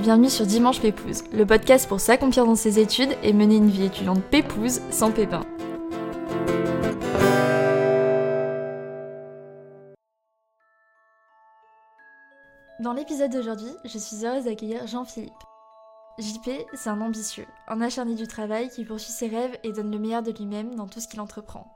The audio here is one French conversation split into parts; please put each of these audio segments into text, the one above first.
bienvenue sur Dimanche Pépouze, le podcast pour s'accomplir dans ses études et mener une vie étudiante pépouze sans pépin. Dans l'épisode d'aujourd'hui, je suis heureuse d'accueillir Jean-Philippe. JP, c'est un ambitieux, un acharné du travail qui poursuit ses rêves et donne le meilleur de lui-même dans tout ce qu'il entreprend.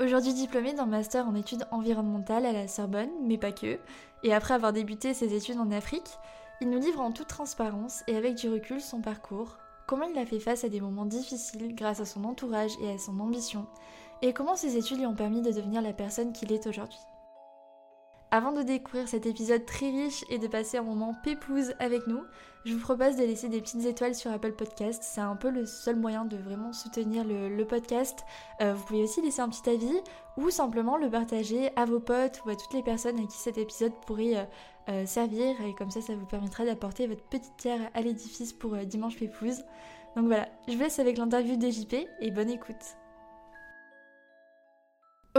Aujourd'hui diplômé d'un master en études environnementales à la Sorbonne, mais pas que, et après avoir débuté ses études en Afrique, il nous livre en toute transparence et avec du recul son parcours, comment il a fait face à des moments difficiles grâce à son entourage et à son ambition, et comment ses études lui ont permis de devenir la personne qu'il est aujourd'hui. Avant de découvrir cet épisode très riche et de passer un moment pépouze avec nous, je vous propose de laisser des petites étoiles sur Apple Podcast. C'est un peu le seul moyen de vraiment soutenir le, podcast. Euh, vous pouvez aussi laisser un petit avis ou simplement le partager à vos potes ou à toutes les personnes à qui cet épisode pourrait euh, euh, servir. Et comme ça, ça vous permettra d'apporter votre petite pierre à l'édifice pour Dimanche Pépouze. Donc voilà, je vous laisse avec l'interview de JP et bonne écoute.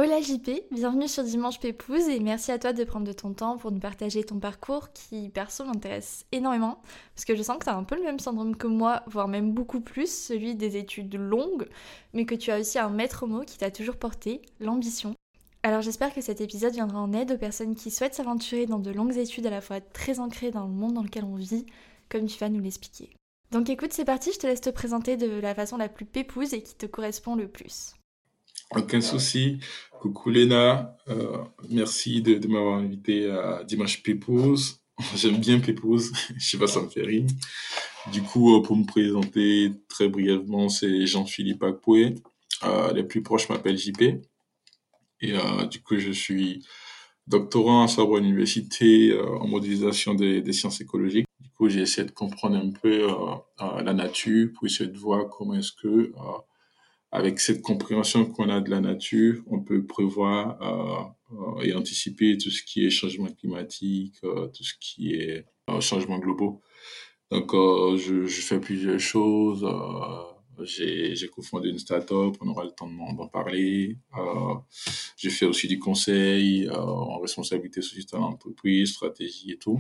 Hola JP, bienvenue sur Dimanche Pépouze et merci à toi de prendre de ton temps pour nous partager ton parcours qui perso m'intéresse énormément parce que je sens que tu as un peu le même syndrome que moi, voire même beaucoup plus, celui des études longues, mais que tu as aussi un maître mot qui t'a toujours porté, l'ambition. Alors j'espère que cet épisode viendra en aide aux personnes qui souhaitent s'aventurer dans de longues études à la fois très ancrées dans le monde dans lequel on vit, comme tu vas nous l'expliquer. Donc écoute, c'est parti, je te laisse te présenter de la façon la plus pépouze et qui te correspond le plus. Aucun souci. Coucou Léna, euh, merci de, m'avoir invité à Dimanche Pépouze. J'aime bien Pépouze, je sais pas, ça me fait rire. Du coup, euh, pour me présenter très brièvement, c'est Jean-Philippe Akpoué. Euh, les plus proches m'appellent JP. Et du coup, je suis doctorant à Sorbonne Université en modélisation des, sciences écologiques. Du coup, j'ai essayé de comprendre un peu la nature pour essayer de voir comment est-ce que avec cette compréhension qu'on a de la nature, on peut prévoir euh, euh, et anticiper tout ce qui est changement climatique, euh, tout ce qui est changement globaux. Donc, je, fais plusieurs choses. J'ai cofondé une start-up, on aura le temps d'en parler. j'ai fait aussi du conseil en responsabilité sociétale entreprise, stratégie et tout.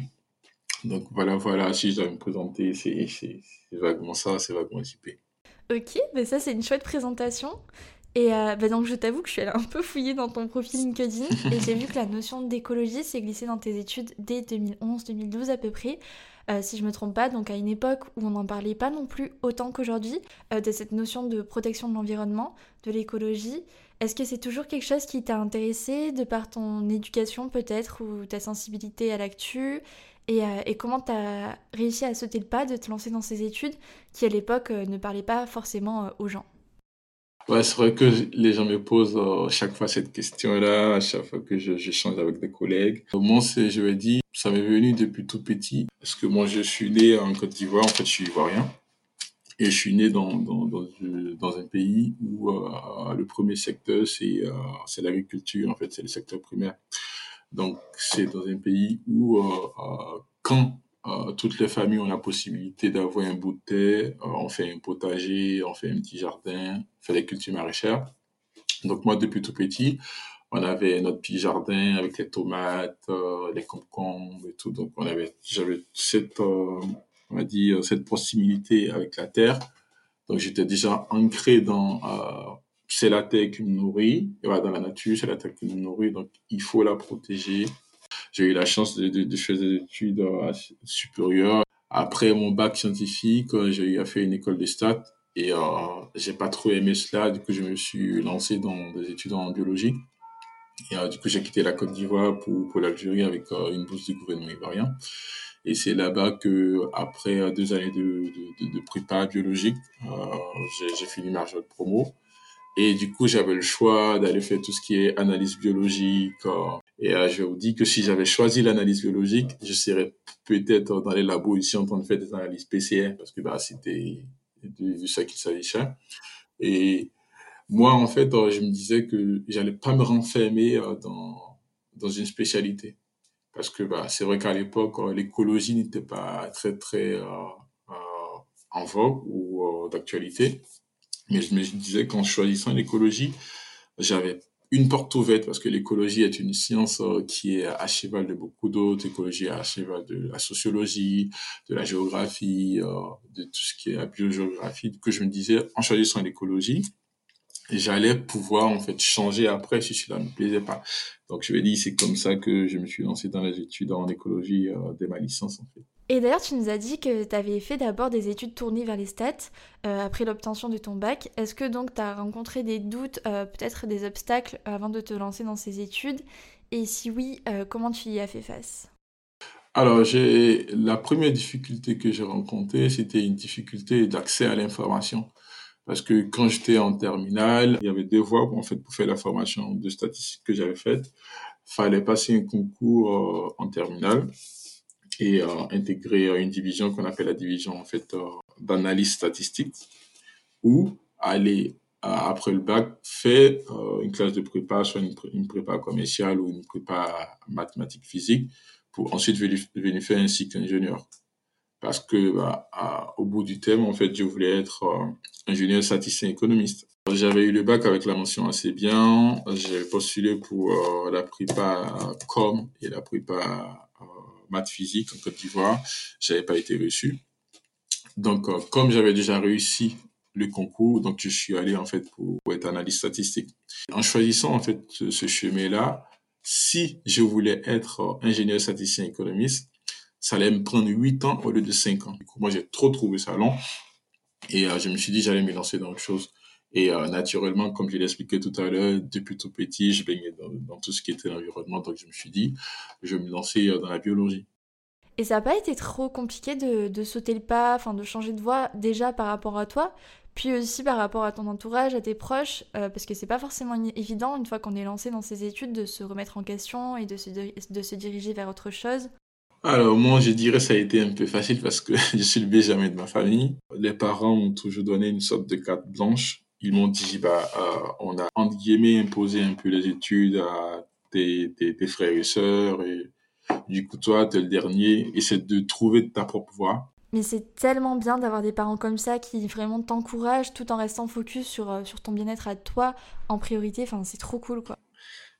Donc, voilà, voilà, si je dois me présenter, c'est vaguement ça, c'est vaguement typé. Ok, bah ça c'est une chouette présentation. Et euh, bah donc je t'avoue que je suis allée un peu fouiller dans ton profil LinkedIn et j'ai vu que la notion d'écologie s'est glissée dans tes études dès 2011-2012 à peu près, euh, si je me trompe pas, donc à une époque où on n'en parlait pas non plus autant qu'aujourd'hui, euh, de cette notion de protection de l'environnement, de l'écologie. Est-ce que c'est toujours quelque chose qui t'a intéressé de par ton éducation peut-être ou ta sensibilité à l'actu euh, et, comment tu as réussi à sauter le pas de te lancer dans ces études qui, à l'époque, ne parlaient pas forcément aux gens? Ouais, c'est vrai que les gens me posent à chaque fois cette question-là, à chaque fois que j'échange avec des collègues. Moi, c'est, je vais dire, ça m'est venu depuis tout petit, parce que moi, je suis né en Côte d'Ivoire, en fait, je suis ivoirien, et je suis né dans, dans, dans, un pays où le premier secteur, c'est c'est l'agriculture, en fait, c'est le secteur primaire. Donc, c'est dans un pays où, euh, euh, quand euh, toutes les familles ont la possibilité d'avoir un bout de terre, on fait un potager, on fait un petit jardin, on fait des cultures maraîchères. Donc, moi, depuis tout petit, on avait notre petit jardin avec les tomates, les concombres et tout. Donc, on avait, j'avais cette, on va dire, cette proximité avec la terre. Donc, j'étais déjà ancré dans c'est la terre qui nous nourrit. Voilà, dans la nature, c'est la terre qui nous nourrit. Donc, il faut la protéger. J'ai eu la chance de, de, faire des études euh, supérieures. Après mon bac scientifique, euh, j'ai faire une école de stats. Et euh, j'ai pas trop aimé cela. Du coup, je me suis lancé dans des études en biologie. Et du coup, j'ai quitté la Côte d'Ivoire pour, pour l'Algérie avec une bourse du gouvernement ivoirien. Et c'est là-bas que, après deux années de, de, de prépa biologique, j'ai fini ma de promo. Et du coup, j'avais le choix d'aller faire tout ce qui est analyse biologique. Et euh, je vous dis que si j'avais choisi l'analyse biologique, je serais peut-être dans les labos ici en train de faire des analyses PCR parce que bah, c'était de, ça qu'il s'agissait. Et moi, en fait, euh, je me disais que j'allais pas me renfermer dans, dans une spécialité. Parce que bah, c'est vrai qu'à l'époque, l'écologie n'était pas très, très en vogue ou d'actualité. Mais je me disais qu'en choisissant l'écologie, j'avais une porte ouverte parce que l'écologie est une science euh, qui est à cheval de beaucoup d'autres. L'écologie est à cheval de la sociologie, de la géographie, euh, de tout ce qui est la biogéographie. Que je me disais, en choisissant l'écologie, j'allais pouvoir en fait changer après si cela me plaisait pas. Donc je vais dire, c'est comme ça que je me suis lancé dans les études en écologie euh, dès ma licence en fait. Et d'ailleurs, tu nous as dit que tu avais fait d'abord des études tournées vers les stats euh, après l'obtention de ton bac. Est-ce que donc tu as rencontré des doutes, euh, peut-être des obstacles avant de te lancer dans ces études? Et si oui, comment tu y as fait face? Alors, j'ai la première difficulté que j'ai rencontrée, c'était une difficulté d'accès à l'information. Parce que quand j'étais en terminale, il y avait deux voies en fait, pour faire la formation de statistiques que j'avais faite. Fallait passer un concours en terminale et euh, intégrer une division qu'on appelle la division en fait euh, d'analyse statistique ou aller euh, après le bac faire une classe de prépa soit une, prépa commerciale ou une prépa mathématique physique pour ensuite venir, faire un cycle ingénieur parce que bah, au bout du thème en fait je voulais être ingénieur statisticien économiste j'avais eu le bac avec la mention assez bien j'ai postulé pour la prépa com et la prépa maths physique en Côte d'Ivoire. J'avais pas été reçu. Donc, euh, comme j'avais déjà réussi le concours, donc je suis allé en fait pour, être analyste statistique. En choisissant en fait ce, chemin-là, si je voulais être euh, ingénieur statisticien économiste, ça allait me prendre 8 ans au lieu de 5 ans. Du coup, moi, j'ai trop trouvé ça long. Et euh, je me suis dit, j'allais me lancer dans autre chose. Et naturellement, comme je l'ai expliqué tout à l'heure, depuis tout petit, je baignais dans, tout ce qui était l'environnement. Donc, je me suis dit, je vais me lancer dans la biologie. Et ça n'a pas été trop compliqué de, sauter le pas, enfin de changer de voie déjà par rapport à toi, puis aussi par rapport à ton entourage, à tes proches, euh, parce que c'est pas forcément évident une fois qu'on est lancé dans ces études de se remettre en question et de se, de se diriger vers autre chose? Alors moi je dirais ça a été un peu facile parce que je suis le Benjamin de ma famille. Les parents m'ont toujours donné une sorte de carte blanche. Ils m'ont dit bah euh, on a imposé un peu les études à tes, tes, tes frères et sœurs et du coup, toi, tu es le dernier, et c'est de trouver ta propre voie. Mais c'est tellement bien d'avoir des parents comme ça qui vraiment t'encouragent tout en restant focus sur, euh, sur ton bien-être à toi en priorité. Enfin, c'est trop cool, quoi.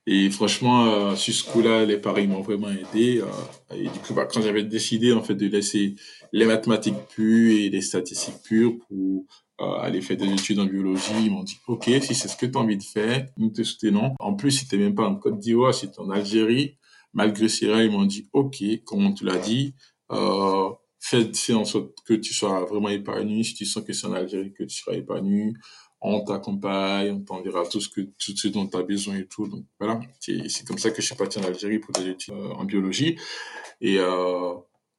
Et franchement, euh, sur ce coup-là, les parents m'ont vraiment aidé. Euh, et du coup, bah, quand j'avais décidé en fait de laisser les mathématiques pures et les statistiques pures pour aller faire des études en biologie, ils m'ont dit OK, si c'est ce que tu as envie de faire, nous te soutenons. En plus, si tu même pas en Côte d'Ivoire, si tu es en Algérie, malgré cela, ils m'ont dit, OK, comme tu l'as dit, euh, fais, en sorte que tu sois vraiment épanoui. Si tu sens que c'est en Algérie que tu seras épanoui, on t'accompagne, on t'enverra tout ce que tout ce dont tu as besoin et tout. Donc voilà, c'est comme ça que je suis parti en Algérie pour des études euh, en biologie. Et euh,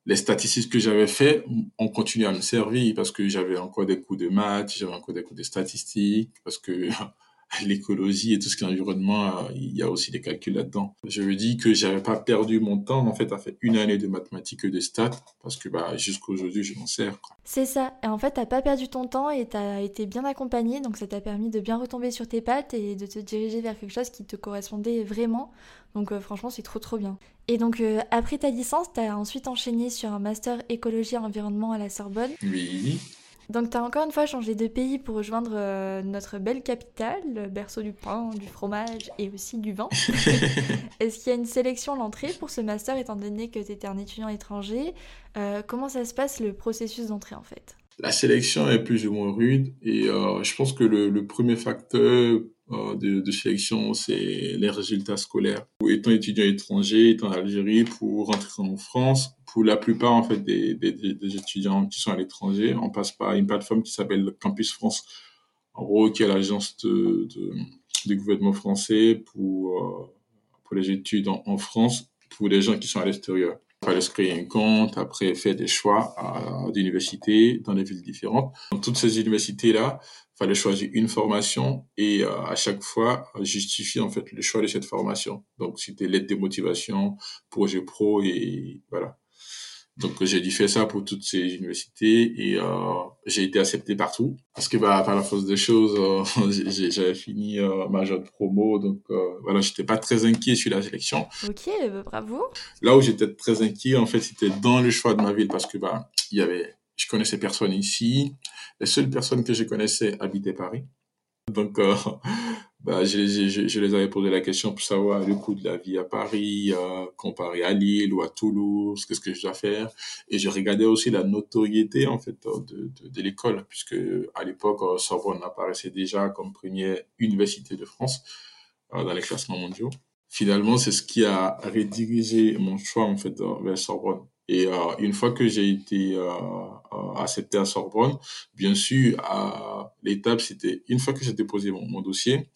les statistiques que j'avais fait ont continué à me servir parce que j'avais encore des cours de maths, j'avais encore des cours de statistiques, parce que l'écologie et tout ce qui est environnement, il y a aussi des calculs là-dedans. Je me dis que j'avais pas perdu mon temps, en fait, à faire une année de mathématiques et de stats, parce que bah, jusqu'à aujourd'hui, je m'en sers. C'est ça. Et en fait, t'as pas perdu ton temps et tu as été bien accompagné, donc ça t'a permis de bien retomber sur tes pattes et de te diriger vers quelque chose qui te correspondait vraiment. Donc euh, franchement, c'est trop trop bien. Et donc euh, après ta licence, tu as ensuite enchaîné sur un master écologie et environnement à la Sorbonne. Oui. Donc tu as encore une fois changé de pays pour rejoindre euh, notre belle capitale, le berceau du pain, du fromage et aussi du vin. Est-ce qu'il y a une sélection à l'entrée pour ce master étant donné que tu étais un étudiant étranger? Euh, Comment ça se passe le processus d'entrée en fait? La sélection est plus ou moins rude et euh, je pense que le, premier facteur de, sélection, c'est les résultats scolaires. Étant étudiant étranger, étant en Algérie, pour rentrer en France, pour la plupart en fait des, étudiants qui sont à l'étranger, on passe par une plateforme qui s'appelle Campus France, en gros qui est l'agence de, de, du gouvernement français pour euh, pour les études en, France pour les gens qui sont à l'extérieur. Il fallait se créer un compte, après faire des choix d'universités dans des villes différentes. Dans toutes ces universités-là, fallait choisir une formation et euh, à chaque fois justifier en fait le choix de cette formation. Donc c'était l'aide de motivation, projet pro et voilà. Donc j'ai dû faire ça pour toutes ces universités et euh, j'ai été accepté partout parce que bah par la force des choses euh, j'avais fini euh, ma jeune promo donc euh, voilà j'étais pas très inquiet sur la sélection. Ok bah, bravo. Là où j'étais très inquiet en fait c'était dans le choix de ma ville parce que bah il y avait je connaissais personne ici les seules personnes que je connaissais habitaient Paris donc bah, je, les avais posé la question pour savoir le coût de la vie à Paris, euh, comparé à Lille ou à Toulouse, qu'est-ce que je dois faire. Et je regardais aussi la notoriété, en fait, de, l'école, puisque à l'époque, euh, Sorbonne apparaissait déjà comme première université de France euh, dans les classements mondiaux. Finalement, c'est ce qui a redirigé mon choix, en fait, vers Sorbonne. Et euh, une fois que j'ai été euh, euh, accepté à Sorbonne, bien sûr, l'étape, c'était une fois que j'ai déposé mon, dossier,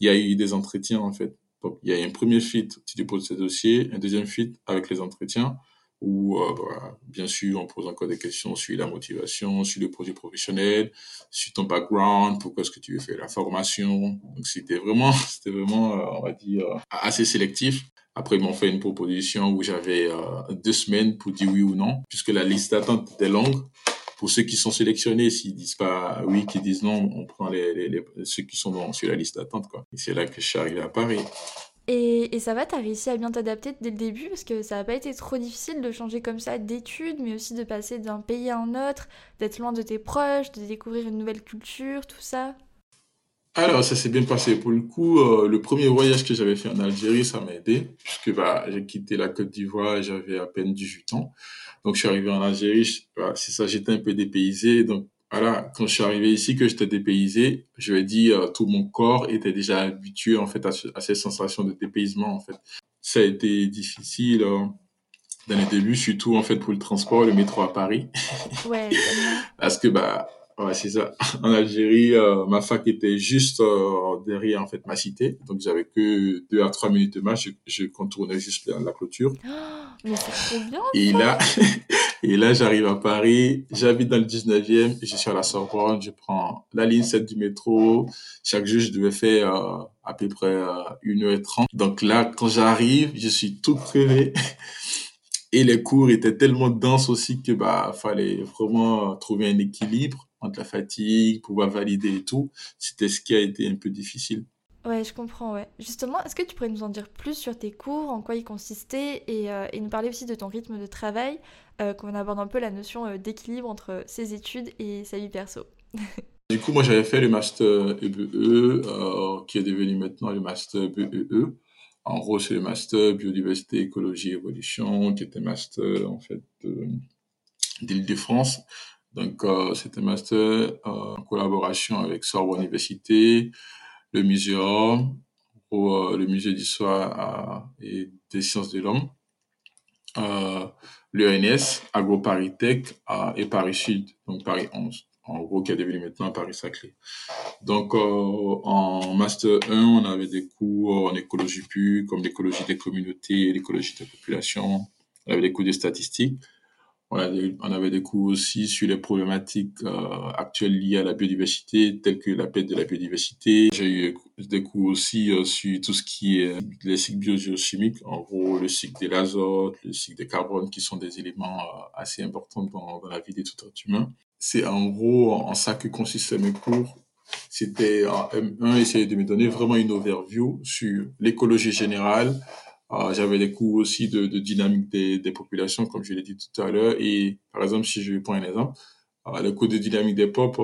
il y a eu des entretiens en fait. Donc, il y a un premier fit, tu déposes tes dossiers, un deuxième fit avec les entretiens, où euh, bah, bien sûr, on pose encore des questions sur la motivation, sur le projet professionnel, sur ton background, pourquoi est-ce que tu veux faire la formation. Donc, c'était vraiment, c'était vraiment, on va dire, assez sélectif. Après, ils m'ont fait une proposition où j'avais euh, deux semaines pour dire oui ou non, puisque la liste d'attente était longue. Pour ceux qui sont sélectionnés, s'ils disent pas oui, qu'ils disent non, on prend les, ceux qui sont dans, sur la liste d'attente. Quoi. Et c'est là que je suis arrivé à Paris. Et, ça va, tu as réussi à bien t'adapter dès le début parce que ça n'a pas été trop difficile de changer comme ça d'études, mais aussi de passer d'un pays à un autre, d'être loin de tes proches, de découvrir une nouvelle culture, tout ça. Alors, ça s'est bien passé. Pour le coup, euh, le premier voyage que j'avais fait en Algérie, ça m'a aidé, puisque bah, j'ai quitté la Côte d'Ivoire, j'avais à peine 18 ans. Donc, je suis arrivé en Algérie, bah, c'est ça, j'étais un peu dépaysé. Donc, voilà, quand je suis arrivé ici, que j'étais dépaysé, je vais dire, euh, tout mon corps était déjà habitué, en fait, à, à, ces sensations de dépaysement, en fait. Ça a été difficile euh, dans les débuts, surtout, en fait, pour le transport, le métro à Paris. Ouais, Parce que, bah, Ouais, c'est ça. En Algérie, euh, ma fac était juste euh, derrière en fait ma cité, donc j'avais que deux à trois minutes de marche. Je, je contournais juste la, la clôture. Oh, mais c'est trop bien. Et ça. là, et là, j'arrive à Paris. J'habite dans le 19e. Je suis à la Sorbonne. Je prends la ligne 7 du métro. Chaque jour, je devais faire euh, à peu près euh, 1h30. Donc là, quand j'arrive, je suis tout crevé. Et les cours étaient tellement denses aussi que bah fallait vraiment trouver un équilibre entre la fatigue, pouvoir valider et tout, c'était ce qui a été un peu difficile. Ouais, je comprends, ouais. Justement, est-ce que tu pourrais nous en dire plus sur tes cours, en quoi ils consistaient, et, euh, et nous parler aussi de ton rythme de travail, euh, qu'on aborde un peu la notion euh, d'équilibre entre ses études et sa vie perso Du coup, moi, j'avais fait le master EBE, euh, qui est devenu maintenant le master BEE. En gros, c'est le master biodiversité, écologie, évolution, qui était master, en fait, d'Île-de-France. Donc, euh, un master euh, en collaboration avec Sorbonne Université, le Muséum, ou, euh, le Musée d'histoire et des sciences de l'homme, euh, l'ENS, AgroParisTech et Paris Sud, donc Paris 11, en gros, qui est devenu maintenant Paris-Saclay. Donc, euh, en Master 1, on avait des cours en écologie pure, comme l'écologie des communautés, l'écologie des populations, on avait des cours de statistiques. On avait, des cours aussi sur les problématiques euh, actuelles liées à la biodiversité, telles que la perte de la biodiversité. J'ai eu des cours aussi euh, sur tout ce qui est les cycles biogéochimiques, en gros le cycle de l'azote, le cycle des carbones, qui sont des éléments euh, assez importants dans, la vie de tout être humain. C'est en gros en ça que consistaient mes cours. C'était en M1, essayer de me donner vraiment une overview sur l'écologie générale, J'avais des cours aussi de, de dynamique des, des, populations, comme je l'ai dit tout à l'heure. Et par exemple, si je prends un exemple, euh, le cours de dynamique des peuples,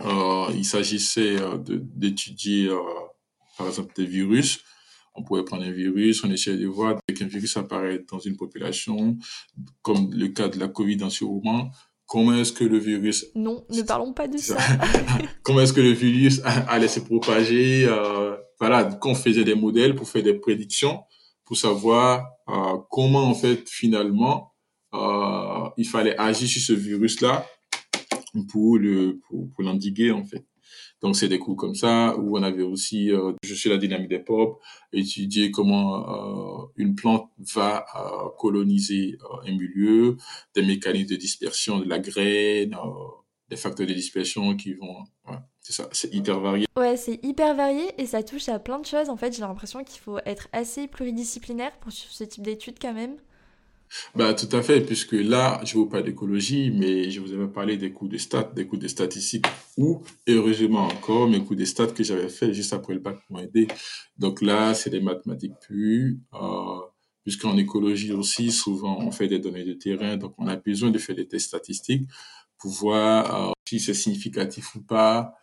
euh, il s'agissait d'étudier, par exemple, des virus. On pouvait prendre un virus, on essayait de voir dès qu'un virus apparaît dans une population, comme le cas de la Covid en ce moment, comment est-ce que le virus... Non, ne parlons pas de ça. comment est-ce que le virus allait se propager euh, Voilà, qu'on faisait des modèles pour faire des prédictions, pour savoir euh, comment, en fait, finalement, euh, il fallait agir sur ce virus-là pour le pour, l'endiguer, en fait. Donc, c'est des cours comme ça, où on avait aussi, euh, je suis la dynamique des pop, étudier comment euh, une plante va euh, coloniser un milieu, des mécanismes de dispersion de la graine, des facteurs de dispersion qui vont... Ouais, c'est ça, c'est hyper varié. Ouais, c'est hyper varié et ça touche à plein de choses. En fait, j'ai l'impression qu'il faut être assez pluridisciplinaire pour ce type d'études quand même. Bah, tout à fait, puisque là, je vous parle d'écologie, mais je vous avais parlé des cours de stats, des cours de statistiques, ou, heureusement encore, mes cours de stats que j'avais fait juste après le bac m'ont aidé. Donc là, c'est des mathématiques pures, euh, puisqu'en écologie aussi, souvent, on fait des données de terrain, donc on a besoin de faire des tests statistiques pour voir euh, si c'est significatif ou pas.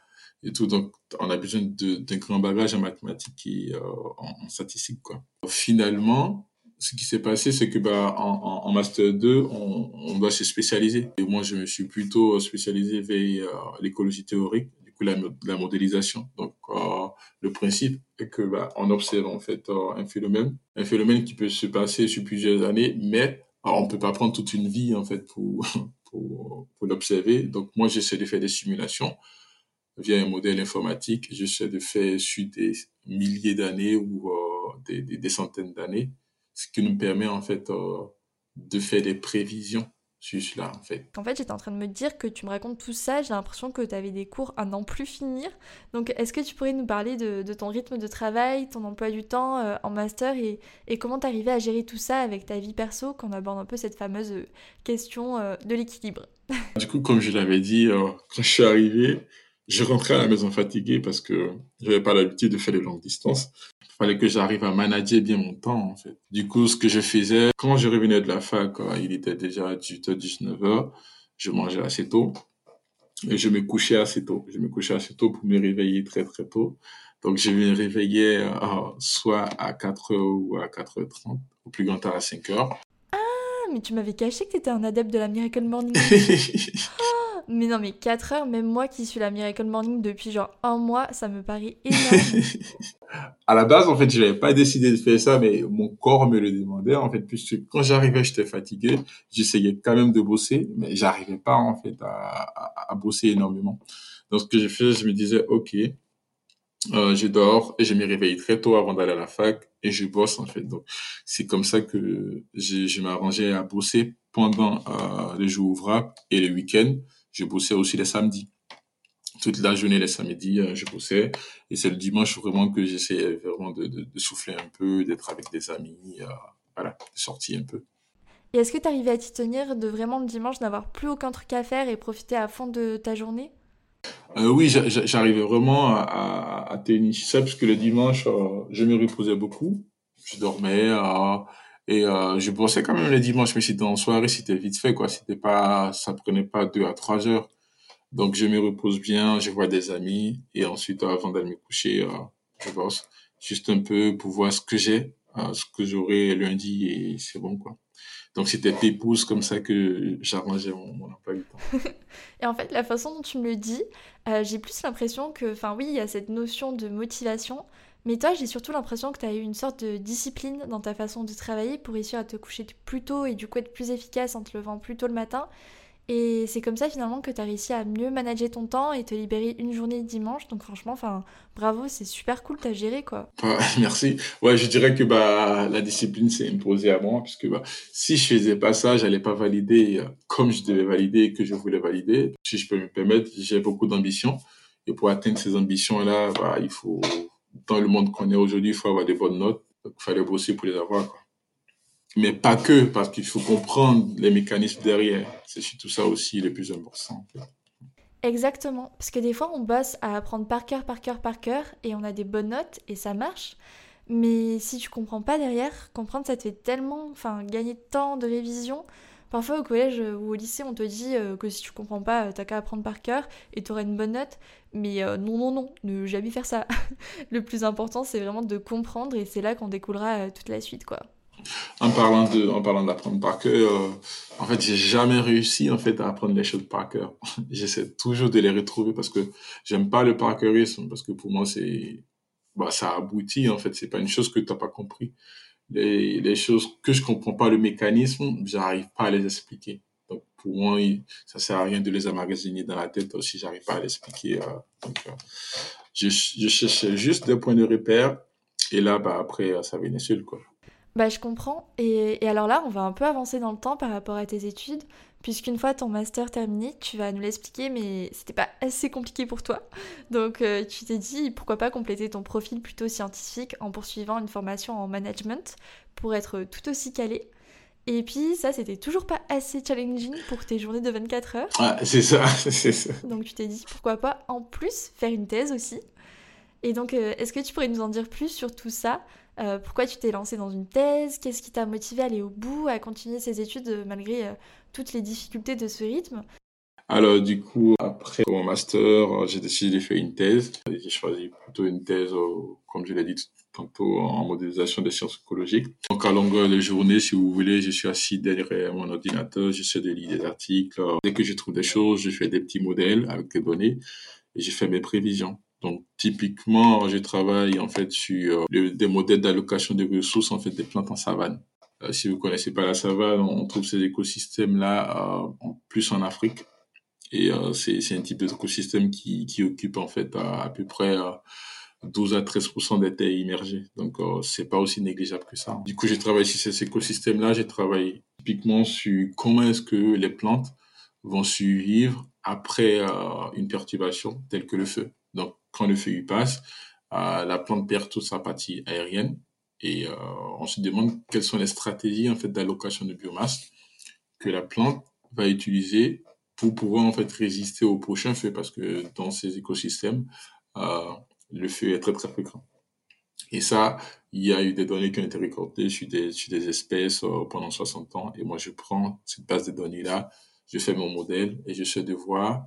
et tout. Donc, on a besoin d'un grand bagage en mathématiques et en, statistiques, quoi. Finalement, ce qui s'est passé, c'est que bah, en, Master 2, on, doit se spécialiser. Et moi, je me suis plutôt spécialisé vers l'écologie théorique, du coup, la, la modélisation. Donc, le principe est que bah, observe en fait un phénomène, un phénomène qui peut se passer sur plusieurs années, mais on peut pas prendre toute une vie en fait pour, pour, pour l'observer. Donc, moi, j'essaie de faire des simulations via un modèle informatique. J'essaie de faire sur des milliers d'années ou euh, des, des, centaines d'années, ce qui nous permet en fait euh, de faire des prévisions cela en fait. En fait, j'étais en train de me dire que tu me racontes tout ça, j'ai l'impression que tu avais des cours à n'en plus finir. Donc, est-ce que tu pourrais nous parler de, de, ton rythme de travail, ton emploi du temps euh, en master et, et comment tu arrivais à gérer tout ça avec ta vie perso, qu'on aborde un peu cette fameuse question de l'équilibre? Du coup, comme je l'avais dit, quand je suis arrivé, je rentrais à la maison fatigué parce que j'avais pas l'habitude de faire des longues distances. Il fallait que j'arrive à manager bien mon temps, en fait. Du coup, ce que je faisais, quand je revenais de la fac, il était déjà 18h, 19h, je mangeais assez tôt et je me couchais assez tôt. Je me couchais assez tôt pour me réveiller très, très tôt. Donc, je me réveillais euh, soit à 4h ou à 4h30, au plus grand tard à 5h. Ah, mais tu m'avais caché que tu étais un adepte de la Miracle Morning. Mais non, mais 4 heures, même moi qui suis la Miracle Morning depuis genre un mois, ça me paraît énorme. à la base, en fait, je n'avais pas décidé de faire ça, mais mon corps me le demandait, en fait, puisque quand j'arrivais, j'étais fatigué, j'essayais quand même de bosser, mais j'arrivais pas, en fait, à, à, bosser énormément. Donc, ce que j'ai fait, je me disais, OK, euh, je dors et je me réveille très tôt avant d'aller à la fac et je bosse, en fait. Donc, c'est comme ça que je, je m'arrangeais à bosser pendant euh, les jours ouvrables et les week-ends je bossais aussi les samedis. Toute la journée, les samedis, euh, je bossais. Et c'est le dimanche vraiment que j'essayais vraiment de, de, souffler un peu, d'être avec des amis, euh, voilà, de sortir un peu. Et est-ce que tu arrivais à t'y tenir de vraiment le dimanche n'avoir plus aucun truc à faire et profiter à fond de ta journée? Euh, Oui, j'arrivais vraiment à, à, tenir ça parce que le dimanche, je me reposais beaucoup. Je dormais. Et euh, je bossais quand même les dimanches, mais c'était en soirée, c'était vite fait, quoi. C'était pas, ça prenait pas deux à trois heures. Donc je me repose bien, je vois des amis, et ensuite, avant d'aller me coucher, euh, je bosse juste un peu pour voir ce que j'ai, euh, ce que j'aurai lundi, et c'est bon, quoi. Donc c'était pépouze comme ça que j'arrangeais mon, mon, emploi du temps. et en fait, la façon dont tu me le dis, euh, j'ai plus l'impression que, enfin oui, il y a cette notion de motivation, mais toi, j'ai surtout l'impression que tu as eu une sorte de discipline dans ta façon de travailler pour réussir à te coucher plus tôt et du coup être plus efficace en te levant plus tôt le matin. Et c'est comme ça finalement que tu as réussi à mieux manager ton temps et te libérer une journée dimanche. Donc franchement, enfin, bravo, c'est super cool, t'as géré quoi. merci. Ouais, je dirais que bah la discipline s'est imposée à moi puisque bah si je faisais pas ça, j'allais pas valider euh, comme je devais valider et que je voulais valider. Si je peux me permettre, j'ai beaucoup d'ambition et pour atteindre ces ambitions là, bah il faut dans le monde qu'on est aujourd'hui, il faut avoir des bonnes notes. Il fallait bosser pour les avoir. Mais pas que, parce qu'il faut comprendre les mécanismes derrière. C'est surtout ça aussi le plus important. Exactement. Parce que des fois, on bosse à apprendre par cœur, par cœur, par cœur, et on a des bonnes notes, et ça marche. Mais si tu comprends pas derrière, comprendre, ça te fait tellement enfin, gagner de temps de révision Parfois au collège ou au lycée, on te dit euh, que si tu comprends pas, t'as qu'à apprendre par cœur et t'auras une bonne note. Mais euh, non, non, non, ne jamais faire ça. le plus important, c'est vraiment de comprendre et c'est là qu'on découlera euh, toute la suite, quoi. En parlant de, en parlant d'apprendre par cœur, en fait, j'ai jamais réussi en fait à apprendre les choses par cœur. J'essaie toujours de les retrouver parce que j'aime pas le par cœurisme parce que pour moi c'est, bah, ça aboutit en fait. C'est pas une chose que t'as pas compris les, les choses que je comprends pas le mécanisme, j'arrive pas à les expliquer. Donc pour moi, ça sert à rien de les emmagasiner dans la tête si j'arrive pas à l'expliquer. Euh, euh, je, je cherchais juste des points de repère et là, bah, après, ça venait seul, quoi. Bah, je comprends. Et, et, alors là, on va un peu avancer dans le temps par rapport à tes études, puisqu'une fois ton master terminé, tu vas nous l'expliquer, mais c'était pas assez compliqué pour toi. Donc, euh, tu t'es dit, pourquoi pas compléter ton profil plutôt scientifique en poursuivant une formation en management pour être tout aussi calé. Et puis, ça, c'était toujours pas assez challenging pour tes journées de 24 heures. Ah, c'est ça, c'est ça. Donc, tu t'es dit, pourquoi pas en plus faire une thèse aussi. Et donc, euh, est-ce que tu pourrais nous en dire plus sur tout ça euh, pourquoi tu t'es lancé dans une thèse? Qu'est-ce qui t'a motivé à aller au bout, à continuer ces études euh, malgré euh, toutes les difficultés de ce rythme? Alors, du coup, après mon master, j'ai décidé de faire une thèse. J'ai choisi plutôt une thèse, comme je l'ai dit tantôt, en modélisation des sciences écologiques. Donc, à longueur de journée, si vous voulez, je suis assis derrière mon ordinateur, j'essaie de lire des articles. Dès que je trouve des choses, je fais des petits modèles avec des données et je fais mes prévisions. Donc, typiquement, je travaille en fait sur euh, des modèles d'allocation des ressources en fait des plantes en savane. Euh, si vous connaissez pas la savane, on trouve ces écosystèmes-là euh, en plus en Afrique. Et euh, c'est un type d'écosystème qui, occupe en fait à, peu près 12 à 13% des terres immergées. Donc, c'est pas aussi négligeable que ça. Du coup, j'ai travaillé sur ces écosystèmes-là. J'ai travaillé typiquement sur comment est-ce que les plantes vont survivre après une perturbation telle que le feu. Quand le feu passe, euh, la plante perd toute sa partie aérienne et euh, on se demande quelles sont les stratégies en fait d'allocation de biomasse que la plante va utiliser pour pouvoir en fait résister au prochain feu parce que dans ces écosystèmes, euh, le feu est très très fréquent. Et ça, il y a eu des données qui ont été récoltées sur des, sur des espèces pendant 60 ans. Et moi, je prends cette base de données-là, je fais mon modèle et je sais de voir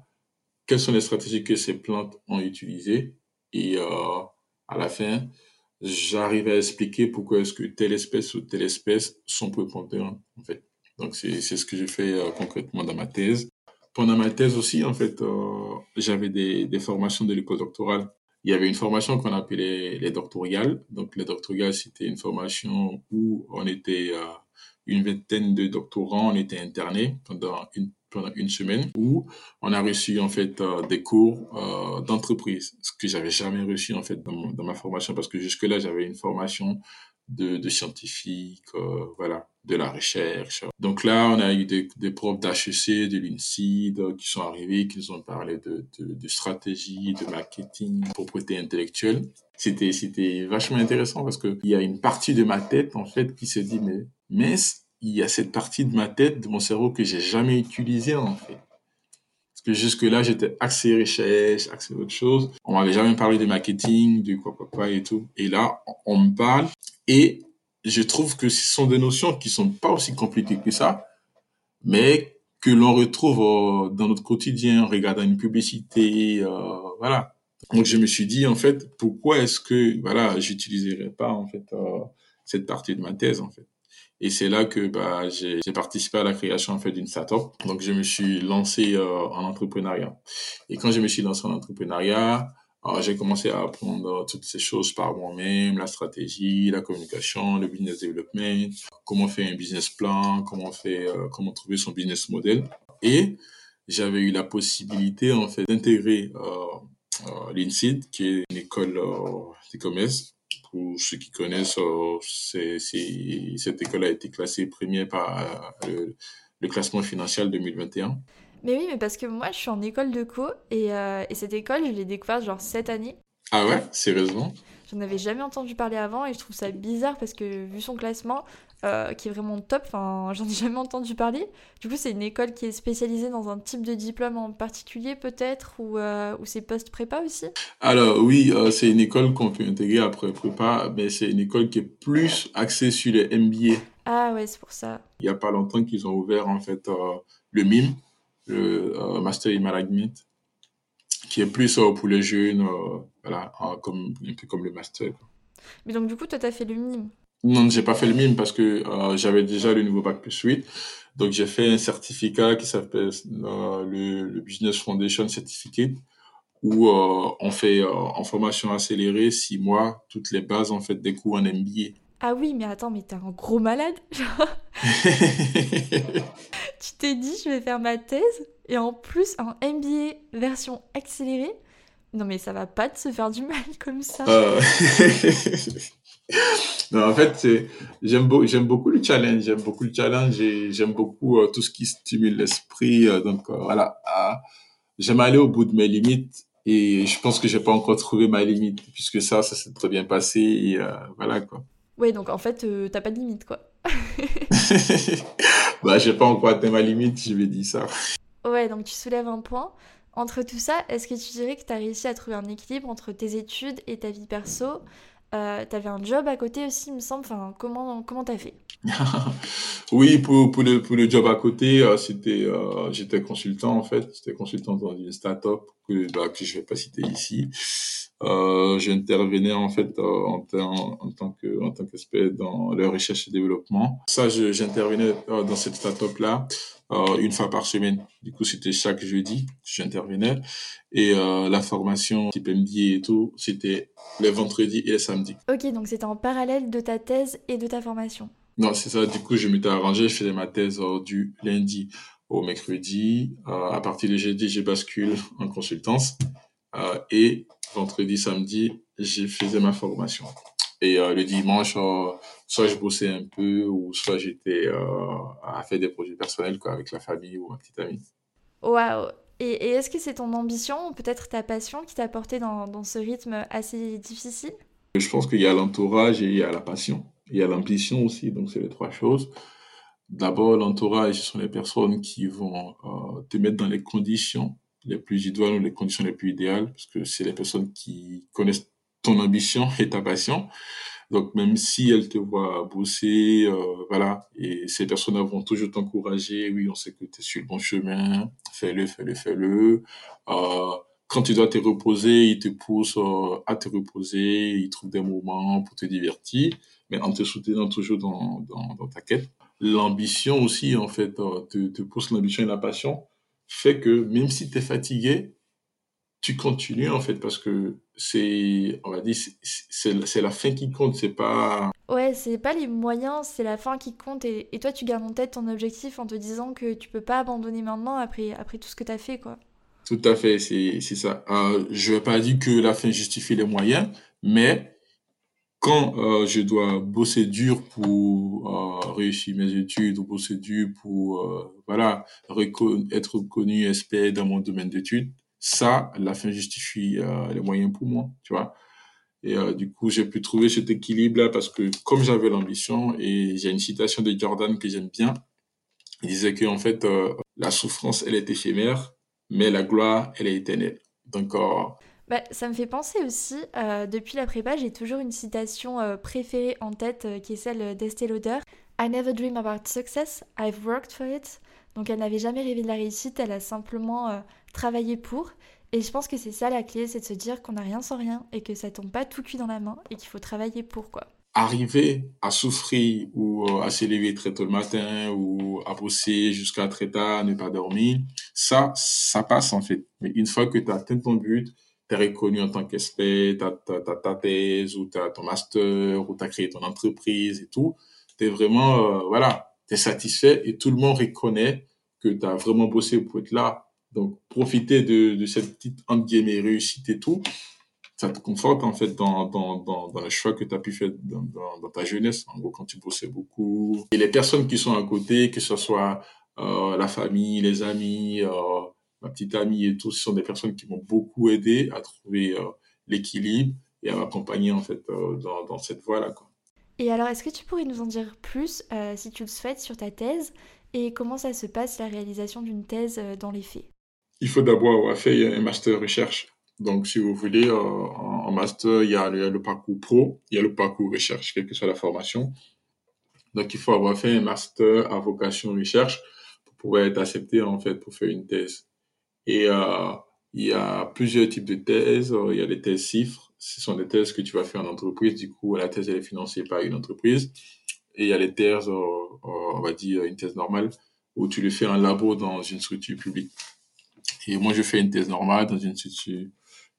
quelles sont les stratégies que ces plantes ont utilisées. Et euh, à la fin, j'arrive à expliquer pourquoi est-ce que telle espèce ou telle espèce sont prépondérantes, en fait. Donc, c'est ce que j'ai fait euh, concrètement dans ma thèse. Pendant ma thèse aussi, en fait, euh, j'avais des, des formations de l'école doctorale. Il y avait une formation qu'on appelait les doctoriales. Donc, les doctoriales, c'était une formation où on était une vingtaine de doctorants, on était internés pendant une pendant une semaine où on a reçu en fait euh, des cours euh, d'entreprise, ce que j'avais jamais reçu en fait dans, ma formation parce que jusque là j'avais une formation de, de scientifique, euh, voilà, de la recherche. Donc là, on a eu des, profs d'HEC, de l'INSEAD qui sont arrivés, qui nous ont parlé de, de, de stratégie, de marketing, propriété intellectuelle. C'était, c'était vachement intéressant parce que il y a une partie de ma tête, en fait, qui se dit, mais, mais il y a cette partie de ma tête, de mon cerveau que j'ai jamais utilisée en fait. Parce que jusque-là, j'étais axé recherche, axé autre chose. On m'avait jamais parlé de marketing, de quoi, quoi, quoi et tout. Et là, on me parle et je trouve que ce sont des notions qui sont pas aussi compliquées que ça, mais que l'on retrouve euh, dans notre quotidien en regardant une publicité, euh, voilà. Donc je me suis dit en fait, pourquoi est-ce que voilà, j'utiliserais pas en fait euh, cette partie de ma thèse en fait. Et c'est là que bah, j'ai participé à la création en fait d'une startup. Donc je me suis lancé euh, en entrepreneuriat. Et quand je me suis lancé en entrepreneuriat, j'ai commencé à apprendre toutes ces choses par moi-même, la stratégie, la communication, le business development, comment faire un business plan, comment faire, euh, comment trouver son business model. Et j'avais eu la possibilité en fait d'intégrer euh, euh, qui est une école euh, de commerce pour ceux qui connaissent, euh, c'est, cette école a été classée première par euh, le, classement financier 2021. Mais oui, mais parce que moi, je suis en école de co et, euh, et cette école, je l'ai découverte genre cette année. Ah ouais, sérieusement? J'en avais jamais entendu parler avant et je trouve ça bizarre parce que vu son classement, euh, qui est vraiment top, enfin, j'en ai jamais entendu parler. Du coup, c'est une école qui est spécialisée dans un type de diplôme en particulier peut-être ou, euh, ou c'est post-prépa aussi? Alors oui, euh, c'est une école qu'on peut intégrer après prépa, mais c'est une école qui est plus axée sur les MBA. Ah ouais, c'est pour ça. Il y a pas longtemps qu'ils ont ouvert en fait le MIM, le Master in Management qui est plus pour les jeunes, voilà, comme, un peu comme le master. Mais donc, du coup, toi, tu as fait le MIM Non, j'ai pas fait le MIM parce que euh, j'avais déjà le nouveau bac plus 8. Donc, j'ai fait un certificat qui s'appelle le, le, Business Foundation Certificate où on fait en formation accélérée six mois toutes les bases en fait des cours en MBA. Ah oui, mais attends, mais t'es un gros malade. tu t'es dit, je vais faire ma thèse et en plus un MBA version accélérée. Non mais ça va pas de se faire du mal comme ça. Non, en fait, j'aime beaucoup le challenge. J'aime beaucoup le challenge et j'aime beaucoup euh, tout ce qui stimule l'esprit. Euh, donc euh, voilà, ah, j'aime aller au bout de mes limites et je pense que j'ai pas encore trouvé ma limite puisque ça, ça s'est très bien passé. Et, voilà quoi. Ouais, donc en fait, t'as pas de limite, quoi. bah, j'ai pas encore atteint ma limite, je vais dire ça. Ouais, donc tu soulèves un point. Entre tout ça, est-ce que tu dirais que tu as réussi à trouver un équilibre entre tes études et ta vie perso? Euh, tu avais un job à côté aussi, il me semble. Enfin, comment comment t'as fait? Oui, pour, le, pour le job à côté, euh, euh, j'étais consultant en fait. J'étais consultant dans une start-up que, bah, que je vais pas citer ici. Euh, j'intervenais en fait en, en, en, tant que dans la recherche et développement. Ça, j'intervenais dans cette start-up là euh, une fois par semaine. Du coup, c'était chaque jeudi j'intervenais et la formation type MD et tout, c'était les vendredis et les samedis. Ok, donc c'était en parallèle de ta thèse et de ta formation. Non, c'est ça. Du coup, je m'étais arrangé. Je faisais ma thèse du lundi au mercredi. à partir du jeudi, j'ai bascule en consultance. Euh, et vendredi, samedi, j'ai faisais ma formation. Et euh, le dimanche, euh, soit je bossais un peu, ou soit j'étais à faire des projets personnels quoi, avec la famille ou ma petite amie. Waouh Et, et est-ce que c'est ton ambition ou peut-être ta passion qui t'a porté dans, dans ce rythme assez difficile? Je pense qu'il y a l'entourage et il y a la passion. Il y a l'ambition aussi, donc c'est les trois choses. D'abord, l'entourage, ce sont les personnes qui vont euh, te mettre dans les conditions les plus idoines ou les conditions les plus idéales, parce que c'est les personnes qui connaissent ton ambition et ta passion. Donc, même si elles te voient bosser, euh, voilà, et ces personnes vont toujours t'encourager, oui, on sait que tu es sur le bon chemin, fais-le, fais-le, fais-le. Euh, quand tu dois te reposer, ils te poussent euh, à te reposer, ils trouvent des moments pour te divertir, mais en te soutenant toujours dans, dans, ta quête. L'ambition aussi, en fait, te, te pousse l'ambition et la passion fait que même si tu es fatigué, tu continues en fait parce que c'est, on va dire, c'est la fin qui compte, c'est pas. Ouais, c'est pas les moyens, c'est la fin qui compte et, et, toi tu gardes en tête ton objectif en te disant que tu peux pas abandonner maintenant après, après tout ce que tu as fait quoi. Tout à fait, c'est ça. Euh, je vais pas dire que la fin justifie les moyens, mais quand euh, je dois bosser dur pour euh, réussir mes études ou bosser dur pour euh, voilà être reconnu expert dans mon domaine d'études, ça, la fin justifie euh, les moyens pour moi, tu vois. Et euh, du coup, j'ai pu trouver cet équilibre-là parce que comme j'avais l'ambition et j'ai une citation de Jordan que j'aime bien, il disait que en fait, euh, la souffrance, elle est éphémère, mais la gloire, elle est éternelle. Donc, bah, ça me fait penser aussi, euh, depuis la prépa, j'ai toujours une citation euh, préférée en tête euh, qui est celle d'Estée Lauder. I never dream about success, I've worked for it. Donc elle n'avait jamais rêvé de la réussite, elle a simplement travaillé pour. Et je pense que c'est ça la clé, c'est de se dire qu'on n'a rien sans rien et que ça tombe pas tout cuit dans la main et qu'il faut travailler pour quoi. Arriver à souffrir ou à s'élever très tôt le matin ou à bosser jusqu'à très tard, ne pas dormir, ça, ça passe en fait. Mais une fois que tu as atteint ton but, tu es reconnu en tant qu'expert, tu as, ta thèse ou tu as ton master ou tu as créé ton entreprise et tout, tu es vraiment, euh, voilà, tu es satisfait et tout le monde reconnaît que tu as vraiment bossé pour être là. Donc, profiter de, cette petite, entre guillemets, réussite et tout, ça te conforte en fait dans, dans, dans, le choix que tu as pu faire dans, ta jeunesse, en gros, quand tu bossais beaucoup. Et les personnes qui sont à côté, que ce soit euh, la famille, les amis, euh, ma petite amie et tout, ce sont des personnes qui m'ont beaucoup aidé à trouver euh, l'équilibre et à m'accompagner en fait dans, cette voie-là. Et alors, est-ce que tu pourrais nous en dire plus, si tu le souhaites, sur ta thèse et comment ça se passe la réalisation d'une thèse dans les faits? Il faut d'abord avoir fait un master recherche. Donc, si vous voulez, en master, il y, a le, parcours pro, il y a le parcours recherche, quelle que soit la formation. Donc, il faut avoir fait un master à vocation recherche pour pouvoir être accepté en fait pour faire une thèse. Et euh, il y a plusieurs types de thèses. Il y a les thèses CIFRE. Ce sont des thèses que tu vas faire en entreprise. Du coup, la thèse, elle est financée par une entreprise. Et il y a les thèses, on va dire une thèse normale, où tu le fais en labo dans une structure publique. Et moi, je fais une thèse normale dans une structure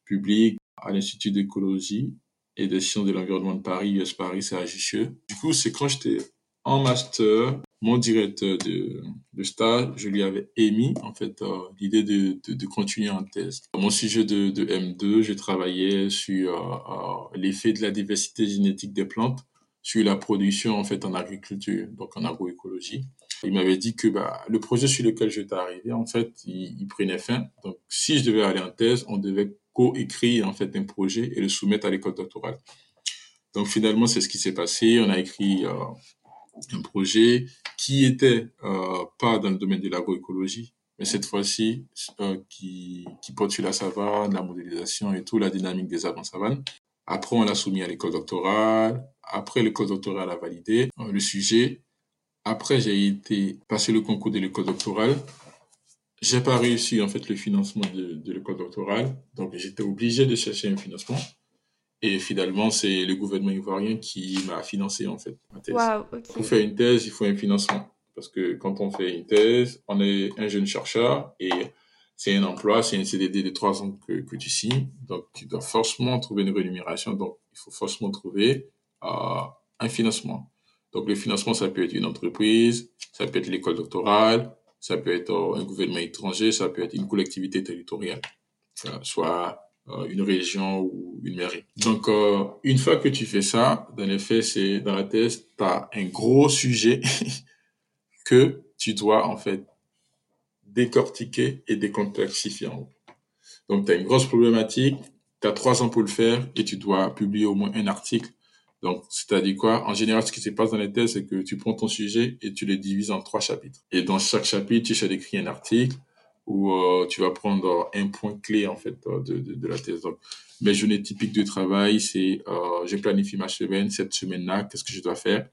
publique à l'Institut d'écologie et des sciences de l'environnement de Paris, US Paris, c'est à Jussieu. Du coup, c'est quand j'étais en master, mon directeur de, de stage, je lui avais émis en fait euh, l'idée de, de, de, continuer en thèse. Mon sujet de, de M2, je travaillais sur euh, euh, l'effet de la diversité génétique des plantes sur la production en fait en agriculture, donc en agroécologie. Il m'avait dit que bah, le projet sur lequel j'étais arrivé, en fait, il, prenait fin. Donc, si je devais aller en thèse, on devait co-écrire en fait un projet et le soumettre à l'école doctorale. Donc, finalement, c'est ce qui s'est passé. On a écrit euh, un projet qui était euh, pas dans le domaine de l'agroécologie, mais cette fois-ci euh, qui, qui porte sur la savane, la modélisation et tout, la dynamique des arbres en savane. Après, on l'a soumis à l'école doctorale. Après, l'école doctorale a validé le sujet. Après, j'ai été passer le concours de l'école doctorale. J'ai pas réussi en fait le financement de, de l'école doctorale, donc j'étais obligé de chercher un financement. Et finalement, c'est le gouvernement ivoirien qui m'a financé en fait ma thèse. Pour faire une thèse, il faut un financement parce que quand on fait une thèse, on est un jeune chercheur et c'est un emploi, c'est un CDD de trois ans que, que tu signes, donc tu dois forcément trouver une rémunération, donc il faut forcément trouver euh, un financement. Donc le financement, ça peut être une entreprise, ça peut être l'école doctorale, ça peut être euh, un gouvernement étranger, ça peut être une collectivité territoriale, soit euh, une région ou une mairie. Donc, euh, une fois que tu fais ça, dans les faits, c'est dans la thèse, tu as un gros sujet que tu dois en fait décortiquer et décomplexifier. Donc, tu as une grosse problématique, tu as trois ans pour le faire et tu dois publier au moins un article donc, c'est-à-dire quoi? En général, ce qui se passe dans les thèses, c'est que tu prends ton sujet et tu le divises en trois chapitres. Et dans chaque chapitre, tu essaies d'écrire un article où euh, tu vas prendre un point clé en fait euh, de, de, de la thèse. Donc, mes journées typiques de travail, c'est euh, je planifie ma semaine. Cette semaine-là, qu'est-ce que je dois faire?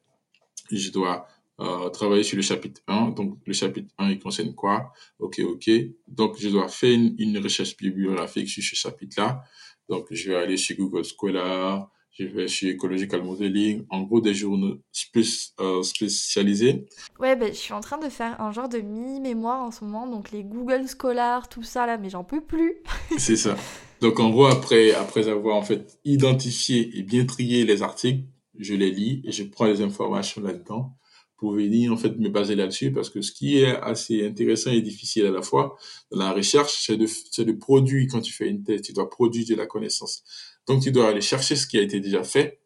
Je dois euh, travailler sur le chapitre 1. Donc, le chapitre 1, il concerne quoi? Ok, ok. Donc, je dois faire une, une recherche bibliographique sur ce chapitre-là. Donc, je vais aller sur Google Scholar, je vais chez Ecological Modeling, en gros des journaux euh, spécialisés. Ouais, ben, je suis en train de faire un genre de mini-mémoire en ce moment, donc les Google Scholar, tout ça là, mais j'en peux plus. C'est ça. Donc en gros, après, après avoir en fait identifié et bien trié les articles, je les lis et je prends les informations là-dedans pour venir en fait me baser là-dessus parce que ce qui est assez intéressant et difficile à la fois dans la recherche, c'est de, de produire quand tu fais une thèse, tu dois produire de la connaissance. Donc, tu dois aller chercher ce qui a été déjà fait